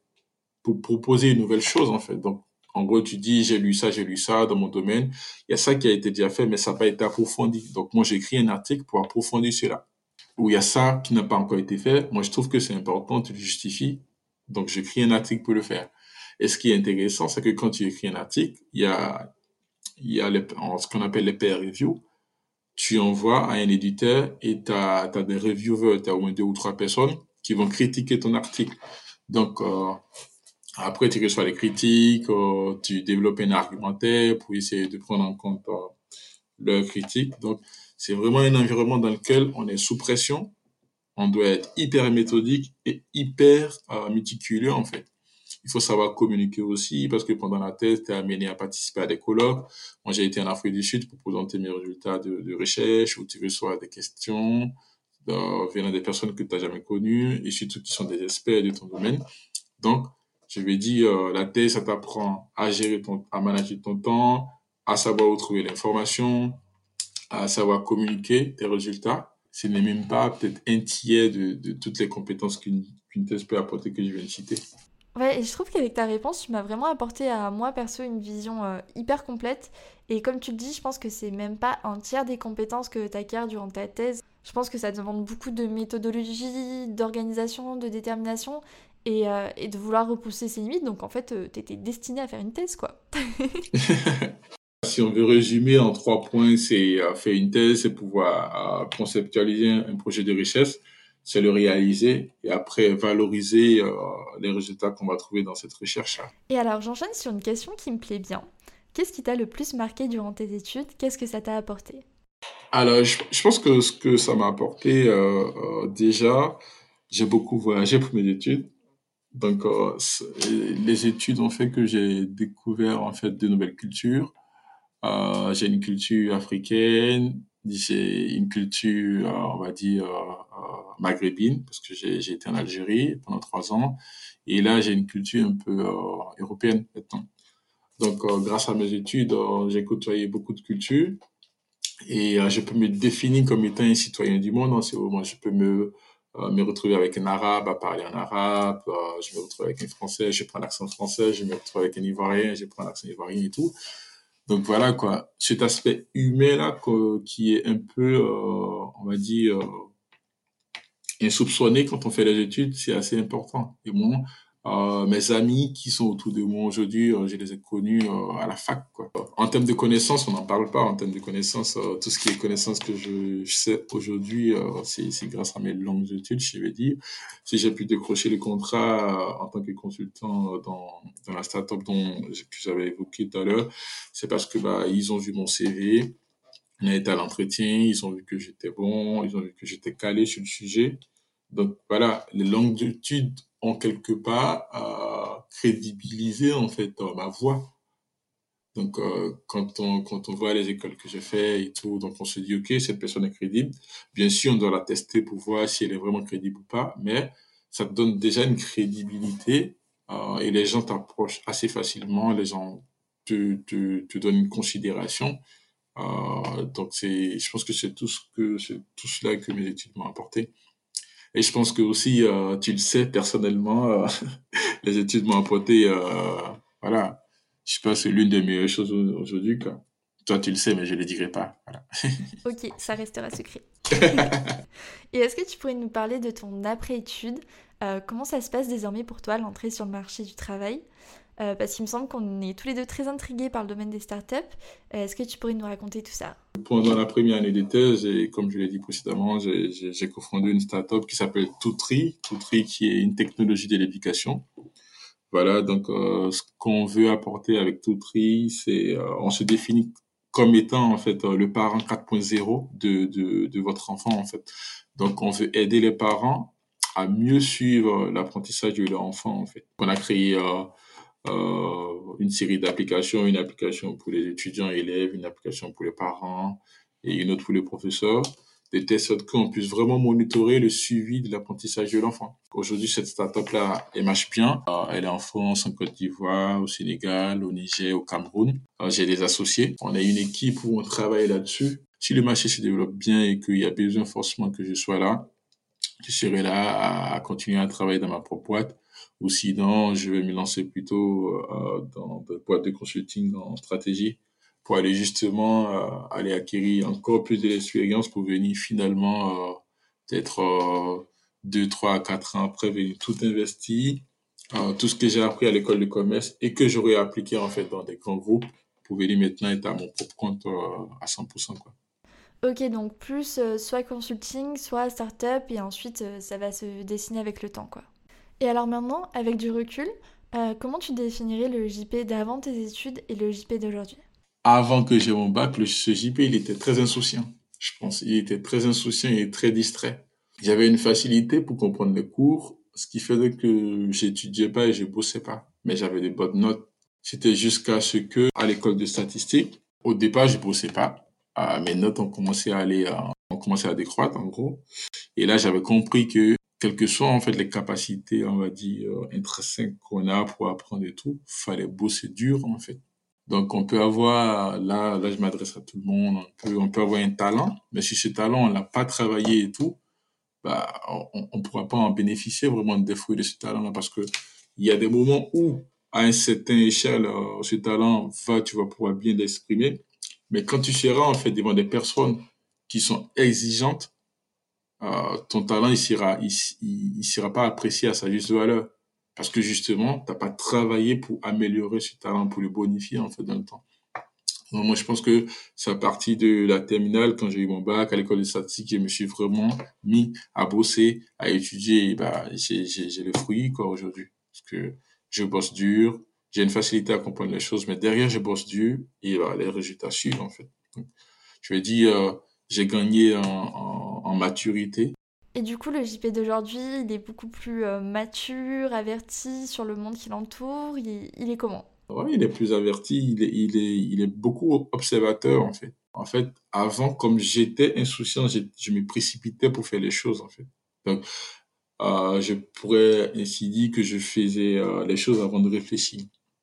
pour proposer une nouvelle chose, en fait. Donc, en gros, tu dis, j'ai lu ça, j'ai lu ça dans mon domaine. Il y a ça qui a été déjà fait, mais ça n'a pas été approfondi. Donc, moi, j'écris un article pour approfondir cela. Ou il y a ça qui n'a pas encore été fait. Moi, je trouve que c'est important, tu le justifies. Donc, j'écris un article pour le faire. Et ce qui est intéressant, c'est que quand tu écris un article, il y a, il y a ce qu'on appelle les peer reviews. Tu envoies à un éditeur et tu as, des reviewers, tu as au moins deux ou trois personnes qui vont critiquer ton article. Donc, euh, après, tu reçois les critiques, euh, tu développes un argumentaire pour essayer de prendre en compte euh, leurs critiques. Donc, c'est vraiment un environnement dans lequel on est sous pression. On doit être hyper méthodique et hyper euh, méticuleux, en fait. Il faut savoir communiquer aussi parce que pendant la thèse, tu es amené à participer à des colloques. Moi, j'ai été en Afrique du Sud pour présenter mes résultats de, de recherche où tu reçois des questions venant des personnes que tu n'as jamais connues et surtout qui sont des experts de ton domaine. Donc, je vais dire, euh, la thèse, ça t'apprend à gérer ton, à manager ton temps, à savoir où trouver l'information, à savoir communiquer tes résultats. Ce n'est même pas peut-être un tiers de, toutes les compétences qu'une thèse peut apporter que je viens de citer. Ouais, je trouve qu'avec ta réponse, tu m'as vraiment apporté à moi perso une vision euh, hyper complète. Et comme tu le dis, je pense que c'est même pas un tiers des compétences que tu acquiers durant ta thèse. Je pense que ça demande beaucoup de méthodologie, d'organisation, de détermination et, euh, et, de vouloir repousser ses limites. Donc en fait, euh, tu étais destiné à faire une thèse, quoi. si on veut résumer en trois points, c'est faire une thèse, c'est pouvoir conceptualiser un projet de richesse c'est le réaliser et après valoriser euh, les résultats qu'on va trouver dans cette recherche. Et alors j'enchaîne sur une question qui me plaît bien. Qu'est-ce qui t'a le plus marqué durant tes études? Qu'est-ce que ça t'a apporté? Alors je, pense que ce que ça m'a apporté, euh, euh, déjà, j'ai beaucoup voyagé pour mes études. Donc les études ont fait que j'ai découvert en fait de nouvelles cultures. j'ai une culture africaine, j'ai une culture, on va dire, maghrébine, parce que j'ai été en Algérie pendant trois ans. Et là, j'ai une culture un peu euh, européenne maintenant. Donc, euh, grâce à mes études, euh, j'ai côtoyé beaucoup de cultures. Et je peux me définir comme étant un citoyen du monde. C'est moi, je peux me, me retrouver avec un arabe, à parler en arabe. je me retrouve avec un français, je prends l'accent français. Je me retrouve avec un ivoirien, je prends l'accent ivoirien et tout. Donc voilà quoi, cet aspect humain là qui est un peu, on va dire, insoupçonné quand on fait les études, c'est assez important. Et moi, Euh, mes amis qui sont autour de moi aujourd'hui, euh, je les ai connus euh, à la fac. Quoi. En termes de connaissances, on n'en parle pas. En termes de connaissances, tout ce qui est connaissances que je, sais aujourd'hui, c'est grâce à mes longues études, je vais dire. Si j'ai pu décrocher le contrat en tant que consultant dans, dans la startup dont, que j'avais évoqué tout à l'heure, c'est parce que bah, ils ont vu mon CV, on a été à l'entretien, ils ont vu que j'étais bon, ils ont vu que j'étais calé sur le sujet. Donc voilà, les longues études ont quelque part euh, crédibilisé en fait euh, ma voix. Donc euh, quand on quand on voit les écoles que j'ai fait et tout, donc on se dit ok cette personne est crédible. Bien sûr on doit la tester pour voir si elle est vraiment crédible ou pas, mais ça te donne déjà une crédibilité euh, et les gens t'approchent assez facilement, les gens te, te, te donnent une considération. Donc c'est, je pense que c'est tout ce que c'est tout cela que mes études m'ont apporté. Et je pense que aussi, euh, tu le sais personnellement, euh, les études m'ont apporté, euh, voilà, je sais pas, c'est l'une des meilleures choses aujourd'hui. Quoi. Toi, tu le sais, mais je ne le dirai pas. Voilà. ok, ça restera secret. Et est-ce que tu pourrais nous parler de ton après-études Comment ça se passe désormais pour toi, l'entrée sur le marché du travail? Euh, parce qu'il me semble qu'on est tous les deux très intrigués par le domaine des startups. Euh, est-ce que tu pourrais nous raconter tout ça? Pendant la première année de thèse, et comme je l'ai dit précédemment, j'ai cofondé une startup qui s'appelle Toutri, Toutri qui est une technologie de l'éducation. Voilà, donc euh, ce qu'on veut apporter avec Toutri, c'est on se définit comme étant en fait le parent 4.0 de, votre enfant en fait. Donc on veut aider les parents à mieux suivre l'apprentissage de leur enfant en fait. On a créé euh, une série d'applications, une application pour les étudiants et élèves, une application pour les parents et une autre pour les professeurs, de telle sorte qu'on puisse vraiment monitorer le suivi de l'apprentissage de l'enfant. Aujourd'hui, cette startup-là, elle marche bien. Euh, elle est en France, en Côte d'Ivoire, au Sénégal, au Niger, au Cameroun. Euh, j'ai des associés. On a une équipe où on travaille là-dessus. Si le marché se développe bien et qu'il y a besoin forcément que je sois là, je serai là à continuer à travailler dans ma propre boîte ou sinon, je vais me lancer plutôt euh, dans des boîtes de consulting en stratégie pour aller justement euh, aller acquérir encore plus d'expérience pour venir finalement euh, peut-être euh, deux, trois, quatre ans après venir tout investir, euh, tout ce que j'ai appris à l'école de commerce et que j'aurais appliqué en fait dans des grands groupes pour venir maintenant être à mon propre compte à 100%. Quoi. Ok, donc plus soit consulting, soit startup, et ensuite ça va se dessiner avec le temps, quoi. Et alors maintenant, avec du recul, euh, comment tu définirais le JP d'avant tes études et le JP d'aujourd'hui? Avant que j'ai mon bac, le, ce JP, il était très insouciant. Je pense, il était très insouciant et très distrait. J'avais une facilité pour comprendre les cours, ce qui faisait que j'étudiais pas et je bossais pas. Mais j'avais des bonnes notes. C'était jusqu'à ce que, à l'école de statistique, au départ, je bossais pas. Euh, mes notes ont commencé à aller, euh, ont commencé à décroître, en gros. Et là, j'avais compris que quelles que soient en fait les capacités, on va dire, euh, intrinsèques qu'on a pour apprendre et tout, fallait bosser dur en fait. Donc on peut avoir, là, là je m'adresse à tout le monde, on peut, on peut avoir un talent, mais si ce talent on l'a pas travaillé et tout, bah on, on pourra pas en bénéficier vraiment des fruits de ce talent-là parce que il y a des moments où à un certain échelle, euh, ce talent va, tu vas pouvoir bien l'exprimer, mais quand tu seras en fait devant des personnes qui sont exigeantes, ton talent, il sera, il, il, sera pas apprécié à sa juste valeur. Parce que justement, t'as pas travaillé pour améliorer ce talent, pour le bonifier, en fait, dans le temps. Donc, moi, je pense que c'est à partir de la terminale, quand j'ai eu mon bac à l'école de statistique, je me suis vraiment mis à bosser, à étudier, bah, j'ai, les fruits, quoi, aujourd'hui. Parce que je bosse dur, j'ai une facilité à comprendre les choses, mais derrière, je bosse dur, et bah, les résultats suivent, en fait. Je vais dire, euh, j'ai gagné en, en, en, maturité. Et du coup, le JP d'aujourd'hui, il est beaucoup plus euh, mature, averti sur le monde qui l'entoure. Il, il, est comment? Ouais, il est plus averti, il est, il est, il est beaucoup observateur en fait. En fait, avant, comme j'étais insouciant, je, je me précipitais pour faire les choses en fait. Donc, euh, je pourrais ainsi dire que je faisais euh, les choses avant de réfléchir.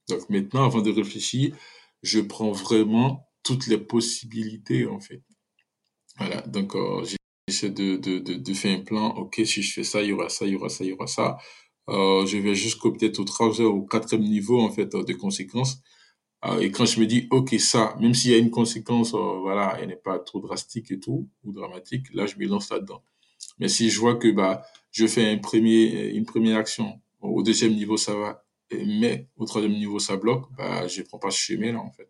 Donc maintenant, avant de réfléchir, je prends vraiment toutes les possibilités en fait. Voilà, donc euh, j'essaie de, de, de, de, faire un plan. Ok, si je fais ça, il y aura ça, il y aura ça, il y aura ça. Euh, je vais jusqu'au peut-être au troisième ou quatrième niveau en fait de conséquences. Euh, et quand je me dis ok ça, même s'il y a une conséquence, euh, voilà, elle n'est pas trop drastique et tout ou dramatique, là je me lance là-dedans. Mais si je vois que bah je fais un premier, une première action, Au deuxième niveau, ça va, mais au troisième niveau, ça bloque, bah, je prends pas ce chemin-là, en fait.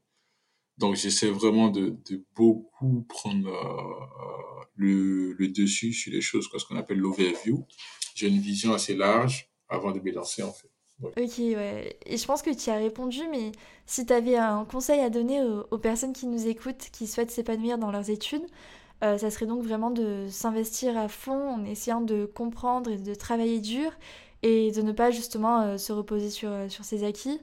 Donc, j'essaie vraiment de, beaucoup prendre euh, le, dessus sur les choses, ce qu'on appelle l'overview. J'ai une vision assez large avant de me lancer, en fait. Ok, ouais. Et je pense que tu as répondu, mais si tu avais un conseil à donner aux, personnes qui nous écoutent, qui souhaitent s'épanouir dans leurs études, euh, ça serait donc vraiment de s'investir à fond en essayant de comprendre et de travailler dur et de ne pas justement euh, se reposer sur, sur ses acquis.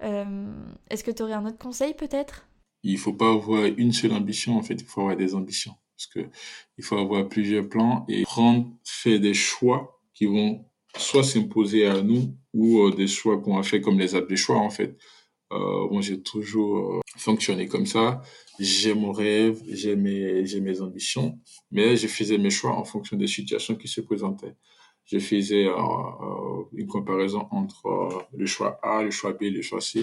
Est-ce que tu aurais un autre conseil peut-être? Il faut pas avoir une seule ambition, en fait, il faut avoir des ambitions. Parce que il faut avoir plusieurs plans et prendre, faire des choix qui vont soit s'imposer à nous ou euh, des choix qu'on a fait comme les apps des choix en fait. Euh, moi j'ai toujours euh, fonctionné comme ça. J'ai mon rêve, j'ai mes, j'ai mes ambitions, mais je faisais mes choix en fonction des situations qui se présentaient. Je faisais une comparaison entre le choix A, le choix B, le choix C.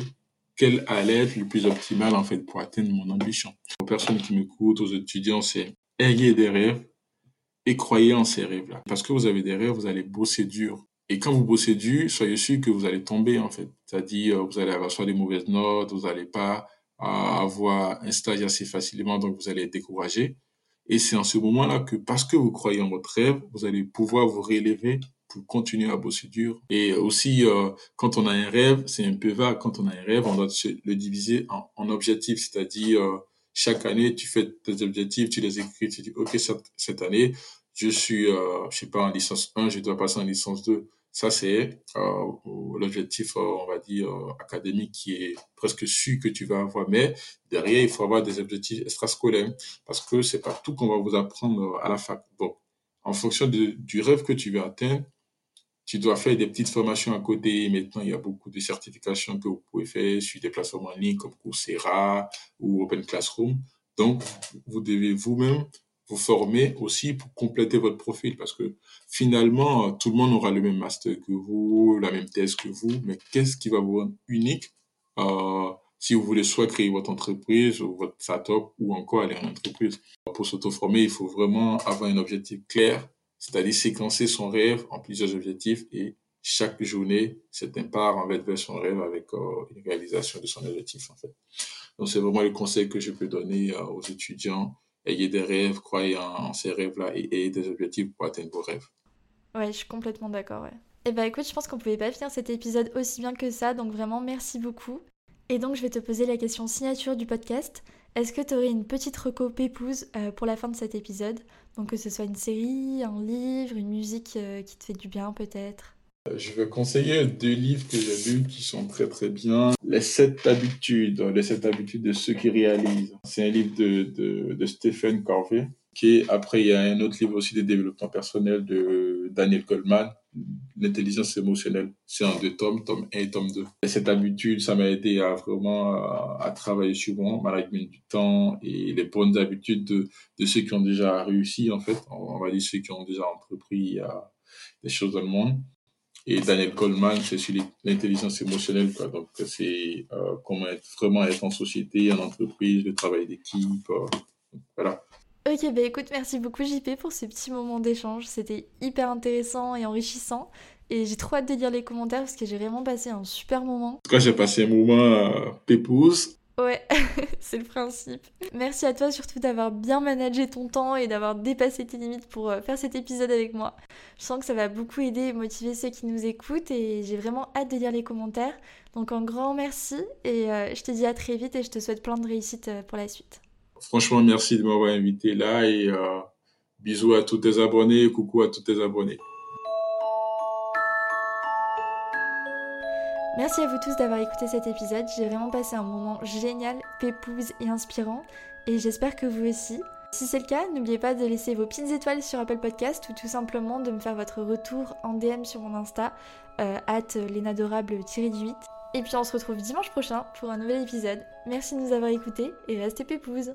Quel allait être le plus optimal en fait pour atteindre mon ambition Aux personnes qui m'écoutent, aux étudiants, c'est ayez des rêves, et croyez en ces rêves-là. Parce que vous avez des rêves, vous allez bosser dur. Et quand vous bossez dur, soyez sûr que vous allez tomber, en fait. C'est-à-dire, vous allez avoir soit des mauvaises notes, vous n'allez pas euh, avoir un stage assez facilement, donc vous allez être découragé. Et c'est en ce moment-là que, parce que vous croyez en votre rêve, vous allez pouvoir vous relever pour continuer à bosser dur. Et aussi, euh, quand on a un rêve, c'est un peu vague. Quand on a un rêve, on doit le diviser en, objectifs. C'est-à-dire, euh, chaque année, tu fais tes objectifs, tu les écris, tu dis, OK, cette, année, je suis, euh, je sais pas, en licence 1, je dois passer en licence 2. Ça, c'est euh, l'objectif, on va dire, académique qui est presque sûr que tu vas avoir. Mais derrière, il faut avoir des objectifs extrascolaires parce que c'est pas tout qu'on va vous apprendre à la fac. Donc, en fonction du rêve que tu veux atteindre, tu dois faire des petites formations à côté. Maintenant, il y a beaucoup de certifications que vous pouvez faire sur des plateformes en ligne comme Coursera ou Open Classroom. Donc, vous devez vous-même vous former aussi pour compléter votre profil parce que finalement, tout le monde aura le même master que vous, la même thèse que vous, mais qu'est-ce qui va vous rendre unique? Euh, si vous voulez soit créer votre entreprise ou votre startup ou encore aller en entreprise. Pour s'auto-former, il faut vraiment avoir un objectif clair c'est-à-dire séquencer son rêve en plusieurs objectifs et chaque journée, c'est un pas en vers son rêve avec euh, une réalisation de son objectif en fait. Donc c'est vraiment le conseil que je peux donner euh, aux étudiants. Ayez des rêves, croyez en, ces rêves-là et ayez des objectifs pour atteindre vos rêves. Ouais, je suis complètement d'accord. Ouais. Et eh bah ben, écoute, je pense qu'on pouvait pas finir cet épisode aussi bien que ça, donc vraiment merci beaucoup. Et donc je vais te poser la question signature du podcast. Est-ce que tu aurais une petite reco euh, pour la fin de cet épisode? Donc que ce soit une série, un livre, une musique euh, qui te fait du bien peut-être euh, je vais conseiller deux livres que j'ai lus qui sont très très bien. Les sept habitudes, les sept habitudes de ceux qui réalisent. C'est un livre de, de, de Stephen Covey. Qui, après, il y a un autre livre aussi de développement personnel de Daniel Goldman l'intelligence émotionnelle. C'est en deux tomes, tome 1 et tome 2. Et cette habitude, ça m'a aidé à vraiment à, travailler sur mon management du temps et les bonnes habitudes de, de ceux qui ont déjà réussi, en fait. On, va dire ceux qui ont déjà entrepris des choses dans le monde. Et Daniel Goldman, c'est sur l'intelligence émotionnelle, quoi. Donc, c'est euh, comment être, vraiment être en société, en entreprise, le travail d'équipe. Euh, voilà. Ok, bah écoute, merci beaucoup JP pour ce petit moment d'échange. C'était hyper intéressant et enrichissant. Et j'ai trop hâte de lire les commentaires parce que j'ai vraiment passé un super moment. En tout cas, j'ai passé un moment euh, pépouse. Ouais, c'est le principe. Merci à toi surtout d'avoir bien managé ton temps et d'avoir dépassé tes limites pour euh, faire cet épisode avec moi. Je sens que ça va beaucoup aider et motiver ceux qui nous écoutent et j'ai vraiment hâte de lire les commentaires. Donc un grand merci et euh, je te dis à très vite et je te souhaite plein de réussite pour la suite. Franchement, merci de m'avoir invité là et euh, bisous à tous tes abonnés coucou à tous tes abonnés. Merci à vous tous d'avoir écouté cet épisode. J'ai vraiment passé un moment génial, pépouze et inspirant. Et j'espère que vous aussi. Si c'est le cas, n'oubliez pas de laisser vos petites étoiles sur Apple Podcast ou tout simplement de me faire votre retour en DM sur mon Insta, euh, at lenadorable-18. Et puis on se retrouve dimanche prochain pour un nouvel épisode. Merci de nous avoir écoutés et restez pépouze